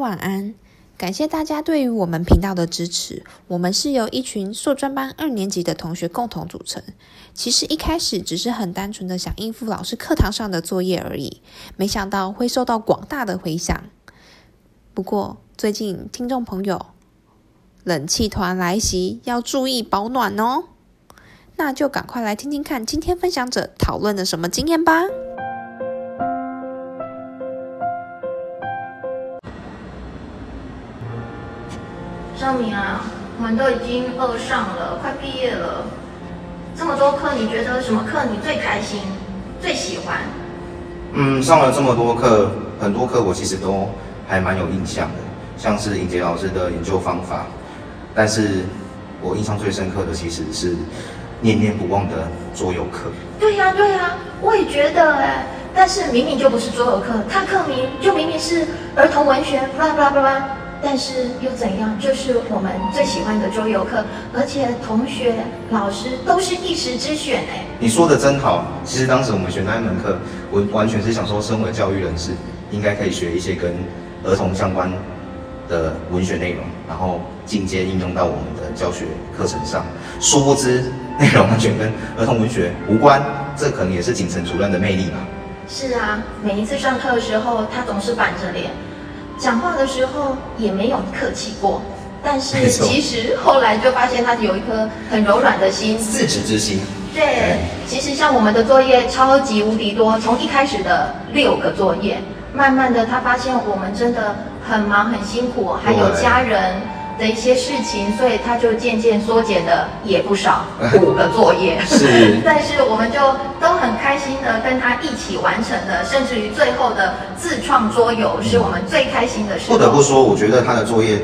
晚安，感谢大家对于我们频道的支持。我们是由一群硕专班二年级的同学共同组成。其实一开始只是很单纯的想应付老师课堂上的作业而已，没想到会受到广大的回响。不过最近听众朋友冷气团来袭，要注意保暖哦。那就赶快来听听看今天分享者讨论的什么经验吧。张明啊，我们都已经二上了，快毕业了。这么多课，你觉得什么课你最开心、最喜欢？嗯，上了这么多课，很多课我其实都还蛮有印象的，像是尹杰老师的研究方法。但是我印象最深刻的其实是念念不忘的桌游课。对呀、对呀、我也觉得哎。但是明明就不是桌游课，它课名就明明是儿童文学，巴拉巴拉巴拉。但是又怎样？就是我们最喜欢的桌游课，而且同学、老师都是一时之选哎。你说的真好。其实当时我们选那一门课，我完全是想说，身为教育人士，应该可以学一些跟儿童相关的文学内容，然后进阶应用到我们的教学课程上。殊不知，内容完全跟儿童文学无关，这可能也是景城主任的魅力吧。是啊，每一次上课的时候，他总是板着脸，讲话的时候也没有客气过。但是其实后来就发现他有一颗很柔软的心。自知之心。对，其实像我们的作业超级无敌多，从一开始的六个作业，慢慢的他发现我们真的很忙很辛苦，还有家人的一些事情，所以他就渐渐缩减的也不少，五个作业。是 但是我们就都很开心的跟他一起完成的，甚至于最后的自创桌游是我们最开心的事。不得不说，我觉得他的作业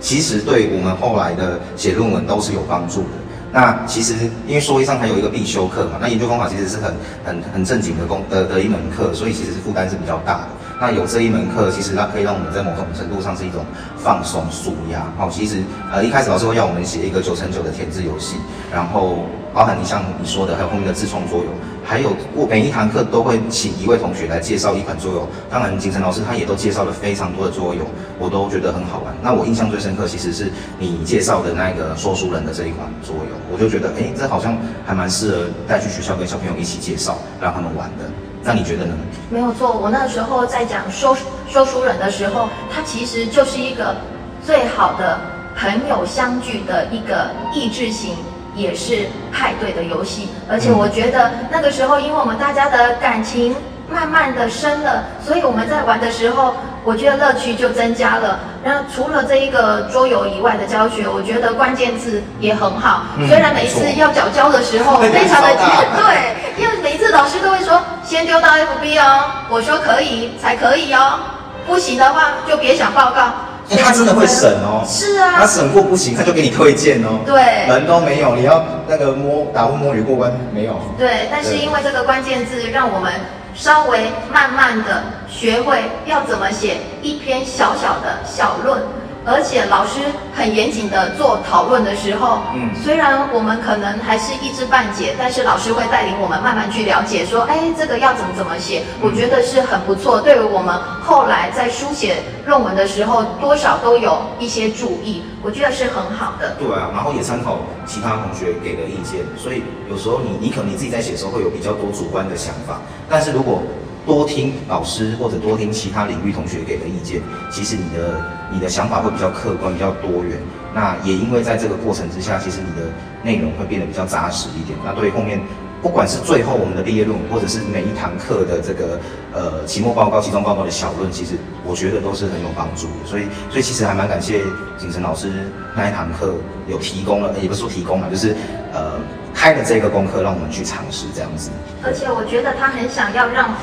其实对我们后来的写论文都是有帮助的。那其实因为说一上还有一个必修课嘛，那研究方法其实是很很很正经的工的的一门课，所以其实是负担是比较大的。那有这一门课，其实它可以让我们在某种程度上是一种放松舒压。好，其实呃一开始老师会要我们写一个九乘九的填字游戏，然后包含你像你说的，还有后面的自创桌游，还有我每一堂课都会请一位同学来介绍一款桌游。当然，景晨老师他也都介绍了非常多的桌游，我都觉得很好玩。那我印象最深刻其实是你介绍的那个说书人的这一款桌游，我就觉得哎，这好像还蛮适合带去学校跟小朋友一起介绍，让他们玩的。那你觉得呢？没有错，我那时候在讲说说书人的时候，他其实就是一个最好的朋友相聚的一个益智型，也是派对的游戏。而且我觉得那个时候，因为我们大家的感情慢慢的深了，所以我们在玩的时候，我觉得乐趣就增加了。然后除了这一个桌游以外的教学，我觉得关键字也很好。嗯虽然每一次要缴交的时候，非常的 对，因为每一次老师都会说先丢到 FB 哦，我说可以才可以哦，不行的话就别想报告。因为他真的会审哦，是啊他啊，审过不行，他就给你推荐哦。对人都没有，你要那个摸打呼摸鱼过关没有？对，但是因为这个关键字，让我们稍微慢慢的学会要怎么写一篇小小的小论。而且老师很严谨的做讨论的时候，嗯虽然我们可能还是一知半解，但是老师会带领我们慢慢去了解，说，哎，这个要怎么怎么写，我觉得是很不错。对于我们后来在书写论文的时候，多少都有一些注意，我觉得是很好的。对啊，然后也参考其他同学给的意见，所以有时候你你可能你自己在写的时候会有比较多主观的想法，但是如果多听老师或者多听其他领域同学给的意见，其实你的你的想法会比较客观、比较多元。那也因为在这个过程之下，其实你的内容会变得比较扎实一点。那对后面不管是最后我们的毕业论文，或者是每一堂课的这个呃期末报告、期中报告的小论，其实我觉得都是很有帮助的。所以所以其实还蛮感谢景晨老师那一堂课有提供了，也不是说提供了，就是呃开了这个功课让我们去尝试这样子。而且我觉得他很想要让，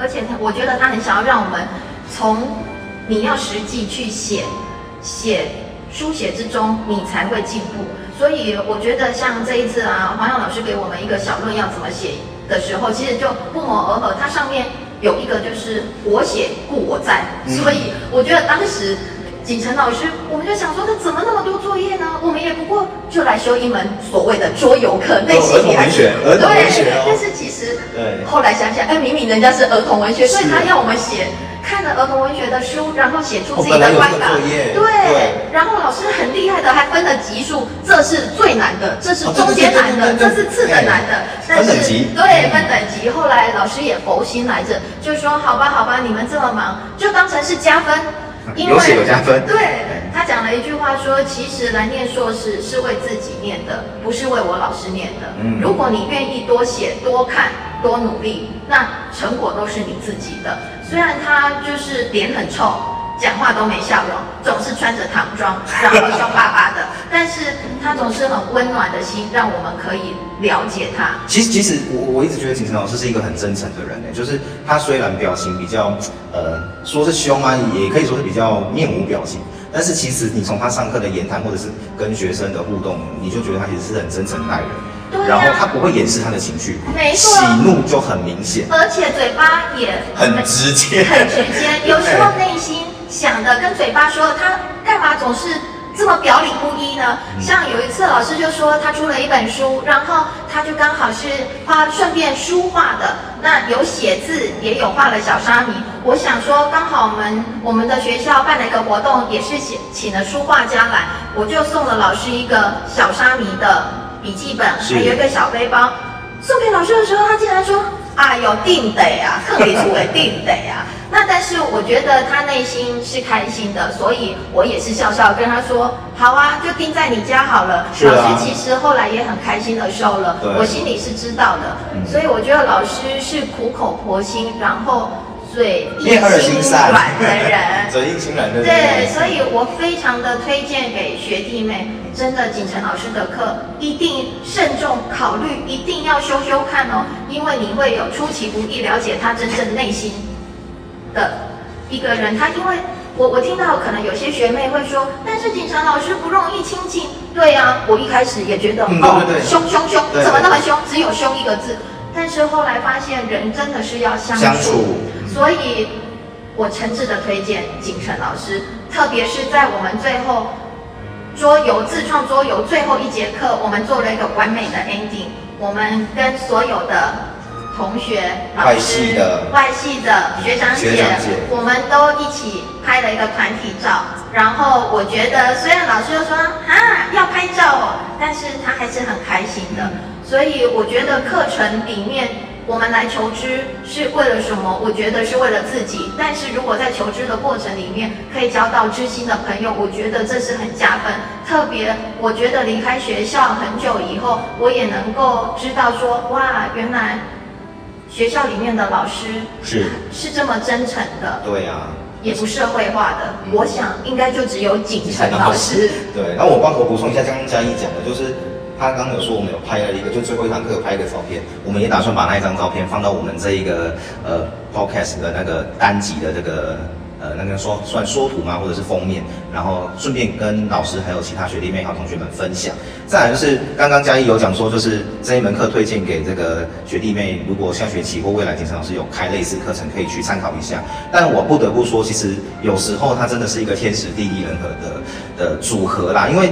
而且他我觉得他很想要让我们从你要实际去写写书写之中，你才会进步。所以我觉得像这一次啊，黄耀老师给我们一个小论要怎么写的时候，其实就不谋而合。它上面有一个就是我写故我在，所以我觉得当时。景晨老师，我们就想说，他怎么那么多作业呢？我们也不过就来修一门所谓的桌游课，内心里还是儿童文学，但是其实对，后来想想，哎，明明人家是儿童文学，所以他要我们写。看了儿童文学的书，然后写出自己的观感。对，然后老师很厉害的，还分了级数，这是最难的，这是中间难的，这是次等难的。分等级。对，分等级。后来老师也佛心来着，就说好吧，好吧，你们这么忙，就当成是加分。有写有加分。对他讲了一句话说，其实来念硕士是为自己念的，不是为我老师念的。嗯。如果你愿意多写、多看、多努力，那成果都是你自己的。虽然他就是脸很臭，讲话都没笑容，总是穿着唐装，然后凶巴巴的，但是他总是很温暖的心，让我们可以了解他。其实，其实我我一直觉得景晨老师是一个很真诚的人呢，就是他虽然表情比较，呃，说是凶啊，也可以说是比较面无表情，但是其实你从他上课的言谈或者是跟学生的互动，你就觉得他其实是很真诚待人。然后他不会掩饰他的情绪，没错，喜怒就很明显，而且嘴巴也很直接，很直接。有时候内心想的跟嘴巴说的，他干嘛总是这么表里不一呢？像有一次老师就说他出了一本书，然后他就刚好是画顺便书画的，那有写字也有画了小沙弥。我想说刚好我们我们的学校办了一个活动，也是请请了书画家来，我就送了老师一个小沙弥的。笔记本还有一个小背包，送给老师的时候，他竟然说：“哎呦，定得啊，特别出为定得啊。”那但是我觉得他内心是开心的，所以我也是笑笑跟他说：“好啊，就定在你家好了。”老师其实后来也很开心的收了，我心里是知道的。所以我觉得老师是苦口婆心，然后。嘴硬 心软的人，嘴硬心软的人。对，所以我非常的推荐给学弟妹，真的景晨老师的课一定慎重考虑，一定要修修看哦，因为你会有出其不意了解他真正内心的一个人。他因为我我听到可能有些学妹会说，但是景晨老师不容易亲近。对呀，我一开始也觉得哦，凶凶凶，怎么那么凶？只有凶一个字。但是后来发现，人真的是要相处，所以我诚挚的推荐景晨老师，特别是在我们最后桌游自创桌游最后一节课，我们做了一个完美的 ending，我们跟所有的同学、老师、外系的学长姐，我们都一起拍了一个团体照。然后我觉得，虽然老师又说啊要拍照哦，但是他还是很开心的。所以我觉得课程里面，我们来求知是为了什么？我觉得是为了自己。但是如果在求知的过程里面可以交到知心的朋友，我觉得这是很加分。特别我觉得离开学校很久以后，我也能够知道说，哇，原来学校里面的老师是是这么真诚的，对呀，也不社会化的。我想应该就只有景晨老师。对，那我帮我补充一下，刚刚嘉义讲的就是。他刚刚有说我们有拍了一个，就最后一堂课拍一个照片，我们也打算把那一张照片放到我们这一个呃 podcast 的那个单集的这个呃那个说算缩图嘛，或者是封面，然后顺便跟老师还有其他学弟妹还有同学们分享。再来就是刚刚嘉义有讲说，就是这一门课推荐给这个学弟妹，如果下学期或未来金晨老师有开类似课程，可以去参考一下。但我不得不说，其实有时候它真的是一个天时地利人和的的组合啦，因为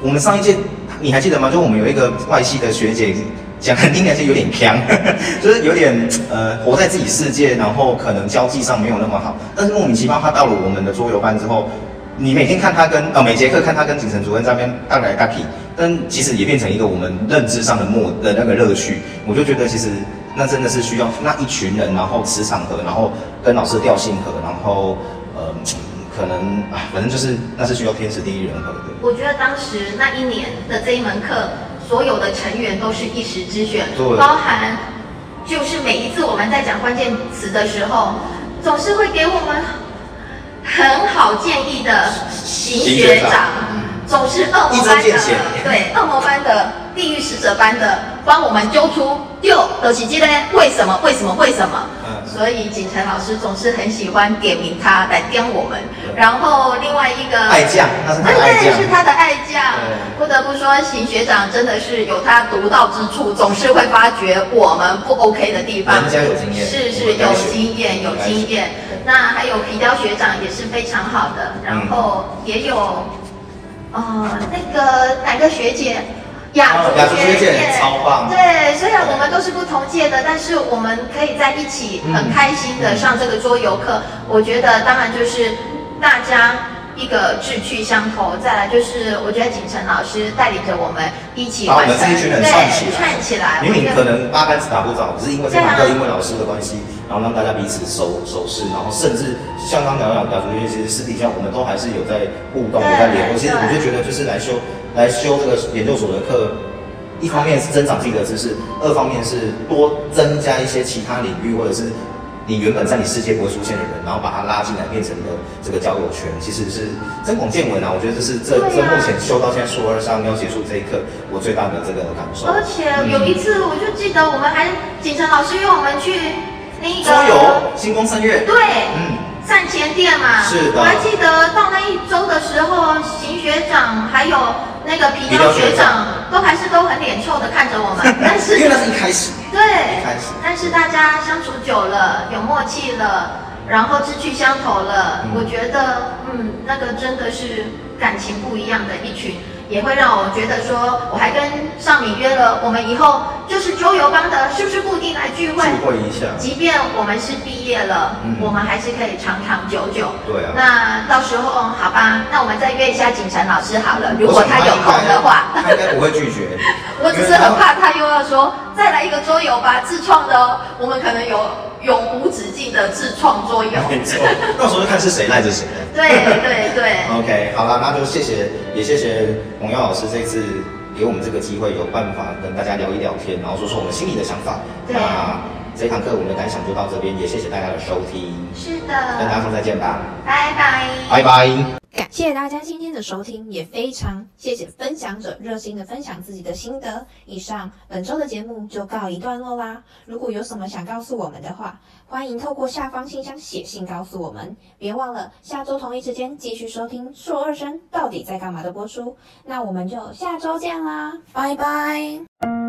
我们上一届。你还记得吗？就我们有一个外系的学姐，讲听起来是有点强，就是有点呃活在自己世界，然后可能交际上没有那么好。但是莫名其妙，她到了我们的桌游班之后，你每天看她跟呃每节课看她跟景晨主任在那边大来大去，但其实也变成一个我们认知上的默的那个乐趣。我就觉得其实那真的是需要那一群人，然后磁场合，然后跟老师调性合，然后。可能啊，反正就是那是需要天时地利人和的。我觉得当时那一年的这一门课，所有的成员都是一时之选，包含就是每一次我们在讲关键词的时候，总是会给我们很好建议的邢学长，总是恶魔般的，对恶魔般的地狱使者般的帮我们揪出六的奇迹嘞？为什么？为什么？为什么？所以景晨老师总是很喜欢点名他来点我们。然后另外一个爱将，那是他的爱对，将，是他的爱将。不得不说，邢学长真的是有他独到之处，总是会发觉我们不 OK 的地方。人家有经验是是有经验，有经验。那还有皮雕学长也是非常好的，然后也有，呃，那个哪个学姐？雅哦竹雅竹学姐姐超棒对，虽然我们都是不同届的，但是我们可以在一起很开心的上这个桌游课。我觉得当然就是大家一个志趣相投，再来就是我觉得景晨老师带领着我们一起把我完成，们这一群人对串起来，串起来。明明可能八竿子打不着，只是因为这堂课，因为老师的关系，然后让大家彼此熟熟识，然后甚至像刚刚讲讲雅竹学姐，其实私底下我们都还是有在互动，有在联络。其实我就觉得，就是来修来修这个研究所的课。一方面是增长自己的知识，二方面是多增加一些其他领域，或者是你原本在你世界不会出现的人，然后把他拉进来，变成一个这个交友圈，其实是增广见闻啊。我觉得这是这、这目前修到现在硕二上要结束这一刻，我最大的这个感受。而且有一次，我就记得我们还景晨老师约我们去那个桌游星光三月，对，嗯，站前店嘛。是的我还记得到那一周的时候，邢学长还有那个皮皮雕雕学学长长都还是都很脸臭的看着我们，但是因为那是一开始，对一开始，但是大家相处久了，有默契了，然后志趣相投了，嗯。我觉得，嗯，那个真的是感情不一样的一群，也会让我觉得说，我还跟尚敏约了，我们以后就是桌游帮的，是不是固定来聚会？聚会一下，即便我们是毕业了，嗯我们还是可以长长久久。对啊那到时候好吧，那我们再约一下景晨老师好了，如果他有空的话。他应该不会拒绝。我只是很怕他又要说再来一个桌游吧，自创的哦，我们可能有永无止境的自创桌游。没错，到时候就看是谁赖着谁了。对对对，OK，好了，那就谢谢，也谢谢洪耀老师这次给我们这个机会，有办法跟大家聊一聊天，然后说说我们心里的想法。对那这堂课我们的感想就到这边，也谢谢大家的收听，是的跟大家的，说再见吧，拜拜。拜拜。感谢大家今天的收听，也非常谢谢分享者热心的分享自己的心得。以上本周的节目就告一段落啦。如果有什么想告诉我们的话，欢迎透过下方信箱写信告诉我们。别忘了下周同一时间继续收听《硕二生到底在干嘛》的播出。那我们就下周见啦，拜拜。